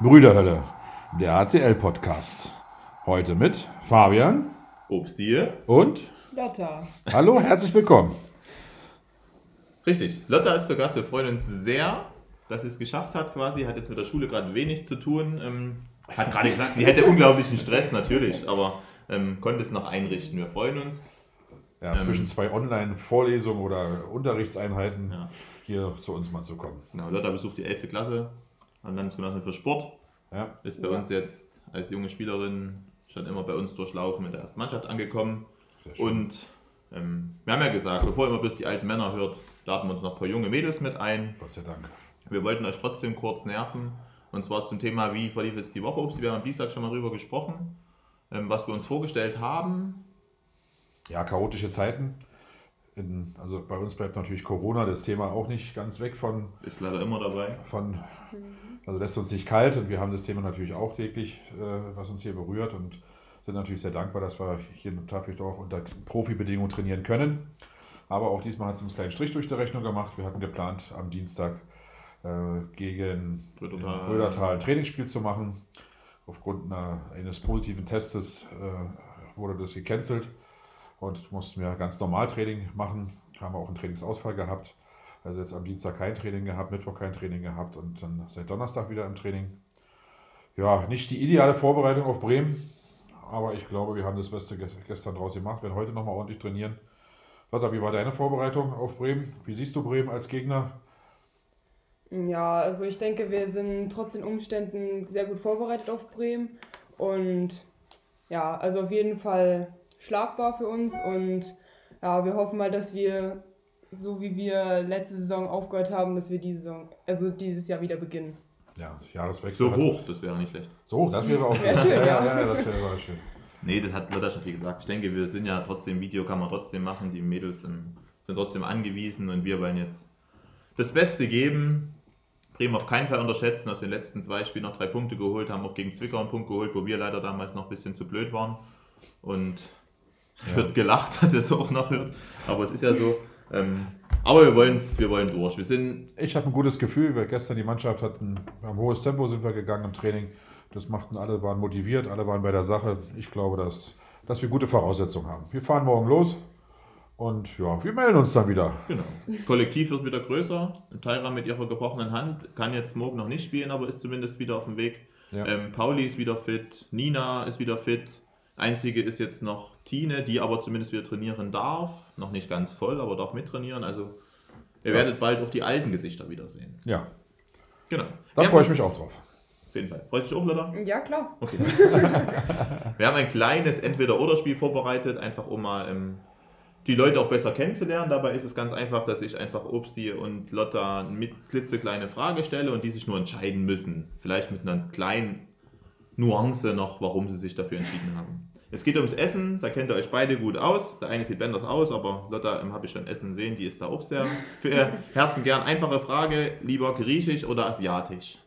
Brüderhölle, der ACL-Podcast. Heute mit Fabian Obstie. und Lotta. hallo, herzlich willkommen. Richtig. Lotta ist zu Gast. Wir freuen uns sehr, dass sie es geschafft hat quasi. Hat jetzt mit der Schule gerade wenig zu tun. Ähm, hat gerade gesagt, sie hätte unglaublichen Stress natürlich, aber ähm, konnte es noch einrichten. Wir freuen uns. Ja, Ähm. zwischen zwei Online-Vorlesungen oder Unterrichtseinheiten Ja. hier zu uns mal zu kommen. Genau, Lotta besucht die 11. Klasse am Landesgymnasium für Sport. Ja, Ist bei Ja. uns jetzt als junge Spielerin schon immer bei uns durchlaufen in der ersten Mannschaft angekommen. Und ähm, wir haben ja gesagt, bevor ihr immer bloß die alten Männer hört, laden wir uns noch ein paar junge Mädels mit ein. Gott sei Dank. Wir wollten euch trotzdem kurz nerven. Und zwar zum Thema, wie verlief jetzt die Woche. Ups, wir haben am Dienstag schon mal drüber gesprochen, ähm, was wir uns vorgestellt haben. Ja, chaotische Zeiten. In, also bei uns bleibt natürlich Corona, das Thema auch nicht ganz weg von, Ist leider immer dabei. von also lässt uns nicht kalt und wir haben das Thema natürlich auch täglich, äh, was uns hier berührt und sind natürlich sehr dankbar, dass wir hier in Tafeldorf unter Profibedingungen trainieren können. Aber auch diesmal hat es uns einen kleinen Strich durch die Rechnung gemacht. Wir hatten geplant, am Dienstag äh, gegen Rödertal. Rödertal ein Trainingsspiel zu machen. Aufgrund einer, eines positiven Testes äh, wurde das gecancelt und mussten wir ganz normal Training machen. Haben auch einen Trainingsausfall gehabt. Also jetzt am Dienstag kein Training gehabt, Mittwoch kein Training gehabt und dann seit Donnerstag wieder im Training. Ja, nicht die ideale Vorbereitung auf Bremen, aber ich glaube, wir haben das Beste ge- gestern draus gemacht. Wir werden heute nochmal ordentlich trainieren. Lotta, wie war deine Vorbereitung auf Bremen? Wie siehst du Bremen als Gegner? Ja, also ich denke, wir sind trotz den Umständen sehr gut vorbereitet auf Bremen. Und ja, also auf jeden Fall schlagbar für uns. Und ja, wir hoffen mal, dass wir, so wie wir letzte Saison aufgehört haben, dass wir diese Saison, also dieses Jahr wieder beginnen. Ja, Jahreswechsel. So hoch, das wäre nicht schlecht. So, das wäre auch Wär schön, ja. ja. ja, das wäre schön. Nee, das hat Lotta schon viel gesagt. Ich denke, wir sind ja trotzdem, Video kann man trotzdem machen. Die Mädels sind, sind trotzdem angewiesen und wir wollen jetzt das Beste geben. Bremen auf keinen Fall unterschätzen, aus den letzten zwei Spielen noch drei Punkte geholt, haben auch gegen Zwickau einen Punkt geholt, wo wir leider damals noch ein bisschen zu blöd waren. Und Ja. wird gelacht, dass ihr es auch noch hört. Aber es ist ja so. Ähm, aber wir wollen wir wollen durch. Wir sind Ich habe ein gutes Gefühl, weil gestern die Mannschaft hatten, wir haben hohes Tempo sind wir gegangen im Training. Das machten alle, waren motiviert, alle waren bei der Sache. Ich glaube, dass, dass wir gute Voraussetzungen haben. Wir fahren morgen los und ja, wir melden uns dann wieder. Genau. Das Kollektiv wird wieder größer. Tyra mit ihrer gebrochenen Hand kann jetzt morgen noch nicht spielen, aber ist zumindest wieder auf dem Weg. Ja. Ähm, Pauli ist wieder fit, Nina ist wieder fit. Einzige ist jetzt noch Tine, die aber zumindest wieder trainieren darf. Noch nicht ganz voll, aber darf mittrainieren. Also ihr Ja. werdet bald auch die alten Gesichter wiedersehen. Ja, Genau. da freue ich mich auch drauf. Auf jeden Fall. Freust du dich auch, Lotta? Ja, klar. Okay. Wir haben ein kleines Entweder-Oder-Spiel vorbereitet, einfach um mal ähm, die Leute auch besser kennenzulernen. Dabei ist es ganz einfach, dass ich einfach Obsti und Lotta mit klitzekleine Frage stelle und die sich nur entscheiden müssen. Vielleicht mit einer kleinen Nuance noch, warum sie sich dafür entschieden haben. Es geht ums Essen, da kennt ihr euch beide gut aus. Der eine sieht anders aus, aber Lotta ähm, habe ich schon Essen sehen, die ist da auch sehr für ihr Herzen gern. Einfache Frage, lieber griechisch oder asiatisch?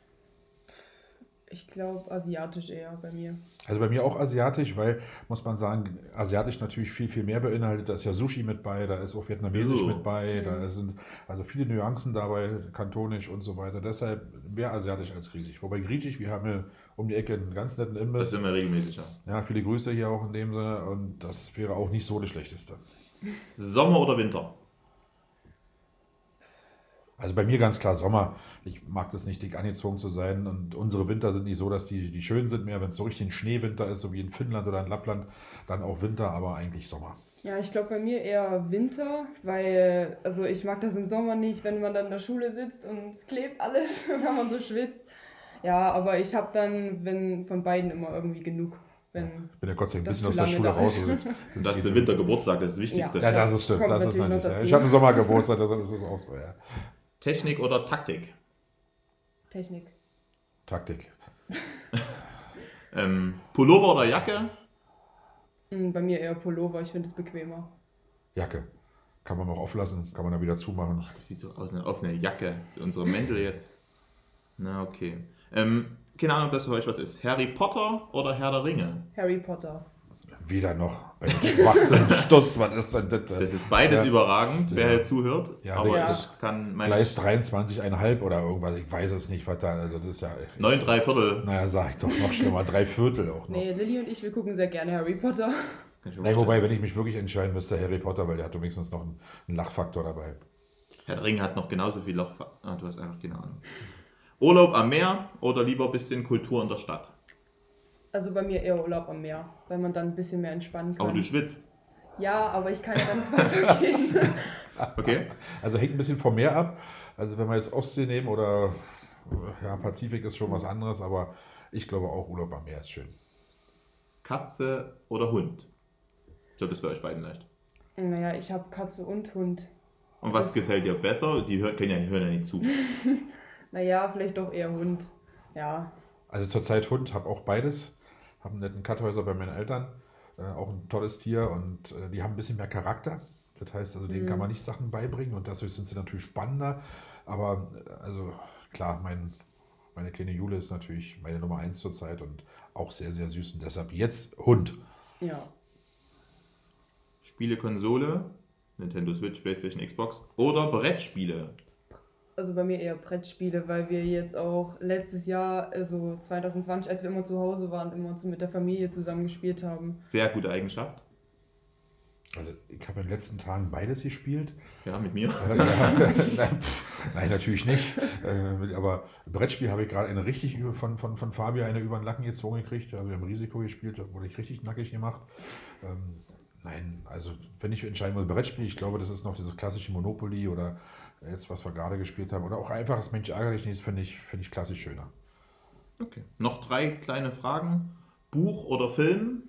Ich glaube, asiatisch eher bei mir. Also bei mir auch asiatisch, weil, muss man sagen, asiatisch natürlich viel, viel mehr beinhaltet. Da ist ja Sushi mit bei, da ist auch Vietnamesisch Oh. mit bei, da sind also viele Nuancen dabei, kantonisch und so weiter. Deshalb mehr asiatisch als griechisch. Wobei griechisch, wir haben hier um die Ecke einen ganz netten Das Imbiss. sind wir regelmäßig. Ja. Ja, viele Grüße hier auch in dem Sinne und das wäre auch nicht so das Schlechteste. Sommer oder Winter? Also bei mir ganz klar Sommer. Ich mag das nicht, dick angezogen zu sein. Und unsere Winter sind nicht so, dass die, die schön sind mehr. Wenn es so richtig ein Schneewinter ist, so wie in Finnland oder in Lappland, dann auch Winter, aber eigentlich Sommer. Ja, ich glaube bei mir eher Winter, weil, also ich mag das im Sommer nicht, wenn man dann in der Schule sitzt und es klebt alles und wenn man so schwitzt. Ja, aber ich habe dann, wenn von beiden immer irgendwie genug. Wenn, Ich bin ja Gott sei Dank ein Das bisschen aus der lange Schule da raus. ist. Und das ist der Wintergeburtstag, das Wichtigste. Ja, das, Das ist stimmt. Das ist natürlich ja. Ich habe einen Sommergeburtstag, deshalb ist es auch so. Ja. Technik oder Taktik? Technik. Taktik. Ähm, Pullover oder Jacke? Hm, Bei mir eher Pullover, ich finde es bequemer. Jacke. Kann man auch auflassen, kann man dann wieder zumachen. Das sieht so aus, eine offene Jacke. Unsere Mäntel jetzt. Na, okay. Ähm, keine Ahnung, ob das für euch was ist. Harry Potter oder Herr der Ringe? Harry Potter. Weder noch. Dem Schwachsinn, Stuss, was ist denn das? Das ist beides Ja. überragend, wer Ja. hier zuhört. Ja, aber richtig. ich kann meine Gleis 23,5 oder irgendwas, ich weiß es nicht, was da, also das ist ja. 9 3 Viertel. Naja, sag ich doch noch schlimmer, drei Viertel auch noch. Nee, Lilly und ich, wir gucken sehr gerne Harry Potter. Vorstellen. wobei, wenn ich mich wirklich entscheiden müsste, Harry Potter, weil der hat wenigstens noch einen, einen Lachfaktor dabei. Herr der Ringe hat noch genauso viel Loch. Ah, du hast einfach keine Ahnung. Urlaub am Meer oder lieber ein bisschen Kultur in der Stadt? Also bei mir eher Urlaub am Meer, weil man dann ein bisschen mehr entspannen kann. Aber du schwitzt. ja, aber ich kann ja ins Wasser gehen. Okay. Also hängt ein bisschen vom Meer ab. Also wenn wir jetzt Ostsee nehmen oder ja, Pazifik ist schon was anderes, aber ich glaube auch Urlaub am Meer ist schön. Katze oder Hund? Ich glaube, das ist bei euch beiden leicht. naja, ich habe Katze und Hund. Und was Das- gefällt dir besser? Die hören, können ja, hören ja nicht zu. Naja, vielleicht doch eher Hund. Ja, Also zurzeit Hund, habe auch beides. Habe einen netten Katthäuser bei meinen Eltern. Äh, auch ein tolles Tier und äh, die haben ein bisschen mehr Charakter. Das heißt, also denen Mhm. kann man nicht Sachen beibringen und dadurch sind sie natürlich spannender. Aber äh, also klar, mein, meine kleine Jule ist natürlich meine Nummer eins zurzeit und auch sehr, sehr süß. Und deshalb jetzt Hund. ja. Spielekonsole, Nintendo Switch, PlayStation, Xbox oder Brettspiele? Also bei mir eher Brettspiele, weil wir jetzt auch letztes Jahr, also 2020, als wir immer zu Hause waren, immer uns mit der Familie zusammen gespielt haben. Sehr gute Eigenschaft. Also ich habe in den letzten Tagen beides gespielt. Ja, mit mir. Äh, ja, nein, pff, nein, natürlich nicht. Äh, aber Brettspiel habe ich gerade eine richtig über, von, von, von Fabio eine über den Lacken gezwungen gekriegt. Also wir haben Risiko gespielt, da wurde ich richtig nackig gemacht. Ähm, nein, also wenn ich entscheiden muss, Brettspiel, ich glaube, das ist noch dieses klassische Monopoly oder jetzt, was wir gerade gespielt haben. Oder auch einfach das Mensch ärgerlich nicht, finde ich, finde ich klassisch schöner. Okay. Noch drei kleine Fragen. Buch oder Film?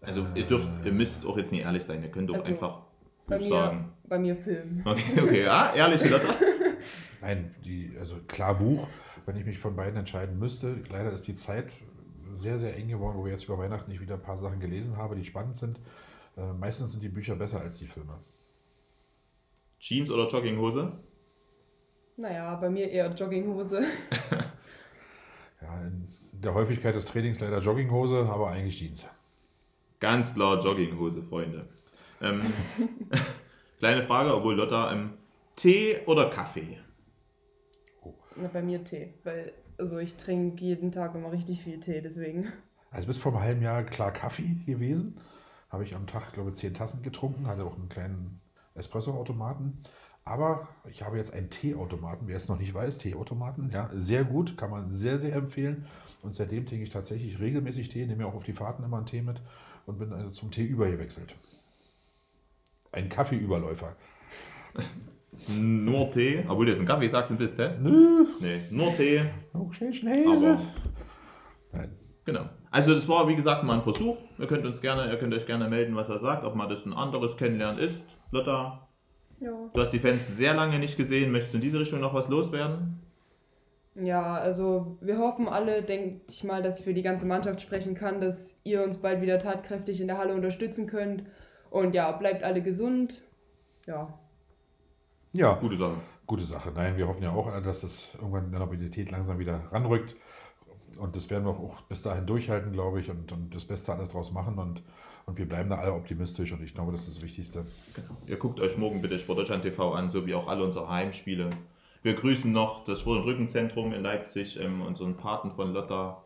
Also ihr dürft, ihr müsst auch jetzt nicht ehrlich sein, ihr könnt auch Also, einfach Bei Buch mir, sagen. bei mir Film. Okay, okay, ja, ehrliche Lotte. Nein, die, also klar Buch, wenn ich mich von beiden entscheiden müsste. Leider ist die Zeit sehr, sehr eng geworden, wo wir jetzt über Weihnachten nicht wieder ein paar Sachen gelesen haben, die spannend sind. Äh, meistens sind die Bücher besser als die Filme. Jeans oder Jogginghose? Naja, bei mir eher Jogginghose. Ja, in der Häufigkeit des Trainings leider Jogginghose, aber eigentlich Jeans. Ganz klar Jogginghose, Freunde. Ähm, kleine Frage, obwohl Lotta, ähm, Tee oder Kaffee? Na, bei mir Tee, weil also ich trinke jeden Tag immer richtig viel Tee, deswegen. Also bis vor einem halben Jahr klar Kaffee gewesen. Habe ich am Tag, glaube ich, zehn Tassen getrunken, hatte auch einen kleinen Espresso-Automaten. Aber ich habe jetzt einen Teeautomaten, wer es noch nicht weiß, Teeautomaten, ja, sehr gut, kann man sehr, sehr empfehlen. Und seitdem trinke ich tatsächlich regelmäßig Tee, nehme mir auch auf die Fahrten immer einen Tee mit und bin also zum Tee übergewechselt. Ein Kaffeeüberläufer. Nur Tee, obwohl du jetzt einen Kaffee sagst und bist, hä? Nö, Nee, nur Tee, oh, schnell, schnell. aber Nein. genau. Also das war wie gesagt mal ein Versuch. Ihr könnt uns gerne, ihr könnt euch gerne melden, was er sagt, ob mal das ein anderes Kennenlernen ist. Lotta, Ja. du hast die Fans sehr lange nicht gesehen. Möchtest du in diese Richtung noch was loswerden? Ja, also wir hoffen alle, denke ich mal, dass ich für die ganze Mannschaft sprechen kann, dass ihr uns bald wieder tatkräftig in der Halle unterstützen könnt. Und ja, bleibt alle gesund. Ja, Ja, Gute Sache. gute Sache. Nein, wir hoffen ja auch, dass das irgendwann in der Mobilität langsam wieder ranrückt. Und das werden wir auch bis dahin durchhalten, glaube ich, und, und das Beste alles draus machen. Und, und wir bleiben da alle optimistisch und ich glaube, das ist das Wichtigste. Genau. Ihr guckt euch morgen bitte Sportdeutschland TV an, so wie auch alle unsere Heimspiele. Wir grüßen noch das Sport- und Rückenzentrum in Leipzig, ähm, unseren Paten von Lotta.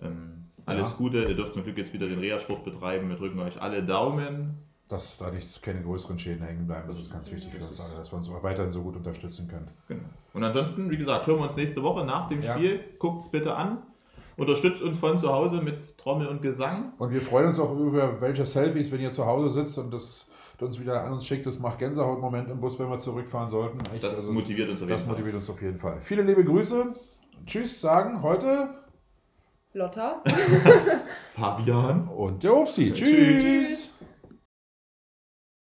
Ähm, alles Ja. Gute, ihr dürft zum Glück jetzt wieder den Reha-Sport betreiben. Wir drücken euch alle Daumen. Dass da nichts, keine größeren Schäden hängen bleiben, das ist ganz wichtig für uns alle, dass wir uns auch weiterhin so gut unterstützen können. Genau. Und ansonsten, wie gesagt, hören wir uns nächste Woche nach dem Ja. Spiel. Guckt es bitte an. Unterstützt uns von zu Hause mit Trommel und Gesang. Und wir freuen uns auch über welche Selfies, wenn ihr zu Hause sitzt und das uns wieder an uns schickt. Das macht Gänsehautmoment im Bus, wenn wir zurückfahren sollten. Echt, Das also, motiviert uns auf jeden das Fall. motiviert uns auf jeden Fall. Viele liebe Grüße. Tschüss sagen heute Lotta. Fabian. und der Upsi. Tschüss. Tschüss.